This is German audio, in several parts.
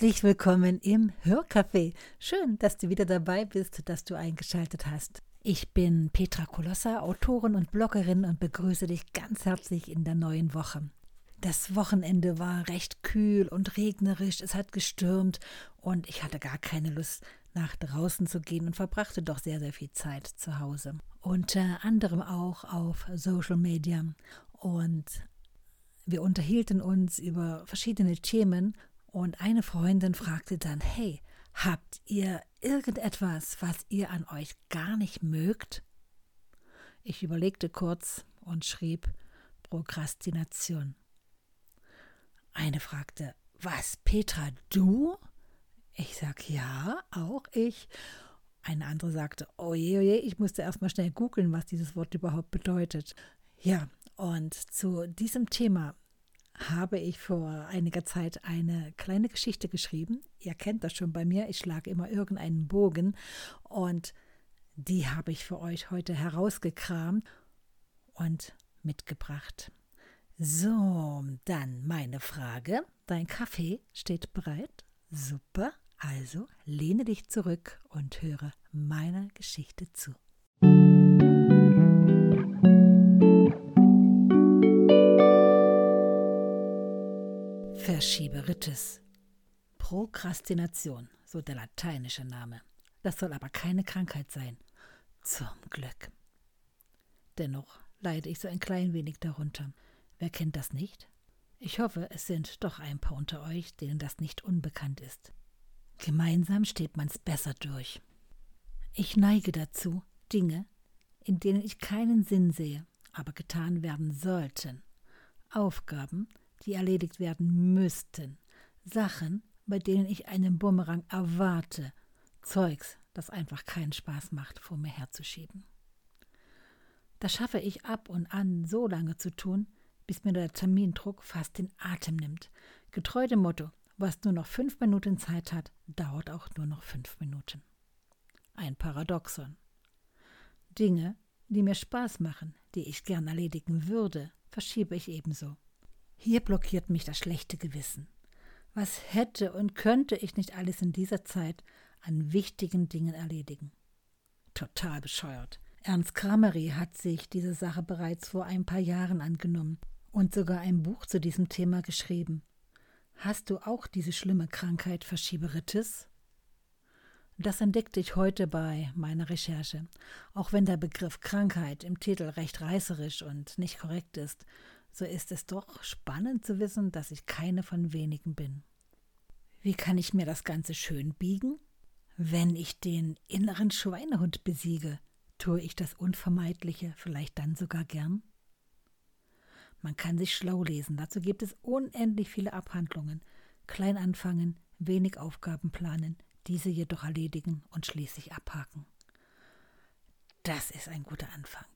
Herzlich willkommen im Hörcafé. Schön, dass du wieder dabei bist, dass du eingeschaltet hast. Ich bin Petra Kolossa, Autorin und Bloggerin und begrüße dich ganz herzlich in der neuen Woche. Das Wochenende war recht kühl und regnerisch, es hat gestürmt und ich hatte gar keine Lust, nach draußen zu gehen und verbrachte doch sehr, sehr viel Zeit zu Hause. Unter anderem auch auf Social Media. Und wir unterhielten uns über verschiedene Themen und eine Freundin fragte dann, hey, habt ihr irgendetwas, was ihr an euch gar nicht mögt? Ich überlegte kurz und schrieb Prokrastination. Eine fragte, was, Petra, du? Ich sag, ja, auch ich. Eine andere sagte, oje, oje, ich musste erstmal schnell googeln, was dieses Wort überhaupt bedeutet. Ja, und zu diesem Thema habe ich vor einiger Zeit eine kleine Geschichte geschrieben. Ihr kennt das schon bei mir, ich schlage immer irgendeinen Bogen und die habe ich für euch heute herausgekramt und mitgebracht. So, dann meine Frage. Dein Kaffee steht bereit? Super. Also lehne dich zurück und höre meiner Geschichte zu. Verschieberitis. Prokrastination, so der lateinische Name. Das soll aber keine Krankheit sein. Zum Glück. Dennoch leide ich so ein klein wenig darunter. Wer kennt das nicht? Ich hoffe, es sind doch ein paar unter euch, denen das nicht unbekannt ist. Gemeinsam steht man's besser durch. Ich neige dazu, Dinge, in denen ich keinen Sinn sehe, aber getan werden sollten, Aufgaben, die erledigt werden müssten, Sachen, bei denen ich einen Bumerang erwarte, Zeugs, das einfach keinen Spaß macht, vor mir herzuschieben. Das schaffe ich ab und an so lange zu tun, bis mir der Termindruck fast den Atem nimmt. Getreu dem Motto, was nur noch fünf Minuten Zeit hat, dauert auch nur noch fünf Minuten. Ein Paradoxon. Dinge, die mir Spaß machen, die ich gern erledigen würde, verschiebe ich ebenso. Hier blockiert mich das schlechte Gewissen. Was hätte und könnte ich nicht alles in dieser Zeit an wichtigen Dingen erledigen? Total bescheuert. Ernst Kramery hat sich diese Sache bereits vor ein paar Jahren angenommen und sogar ein Buch zu diesem Thema geschrieben. Hast du auch diese schlimme Krankheit Verschieberitis? Das entdeckte ich heute bei meiner Recherche. Auch wenn der Begriff Krankheit im Titel recht reißerisch und nicht korrekt ist, so ist es doch spannend zu wissen, dass ich keine von wenigen bin. Wie kann ich mir das Ganze schön biegen? Wenn ich den inneren Schweinehund besiege, tue ich das Unvermeidliche vielleicht dann sogar gern? Man kann sich schlau lesen, dazu gibt es unendlich viele Abhandlungen. Klein anfangen, wenig Aufgaben planen, diese jedoch erledigen und schließlich abhaken. Das ist ein guter Anfang.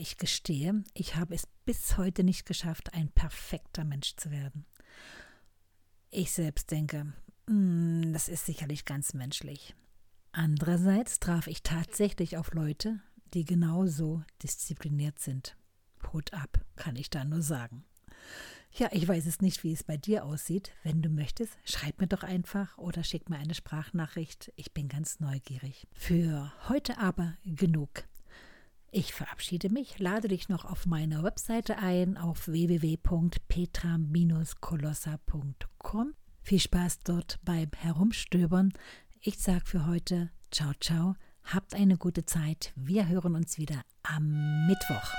Ich gestehe, ich habe es bis heute nicht geschafft, ein perfekter Mensch zu werden. Ich selbst denke, hm, das ist sicherlich ganz menschlich. Andererseits traf ich tatsächlich auf Leute, die genauso diszipliniert sind. Hut ab, kann ich da nur sagen. Ja, ich weiß es nicht, wie es bei dir aussieht. Wenn du möchtest, schreib mir doch einfach oder schick mir eine Sprachnachricht. Ich bin ganz neugierig. Für heute aber genug. Ich verabschiede mich, lade dich noch auf meine Webseite ein auf www.petra-kolossa.com. Viel Spaß dort beim Herumstöbern. Ich sage für heute ciao ciao, habt eine gute Zeit. Wir hören uns wieder am Mittwoch.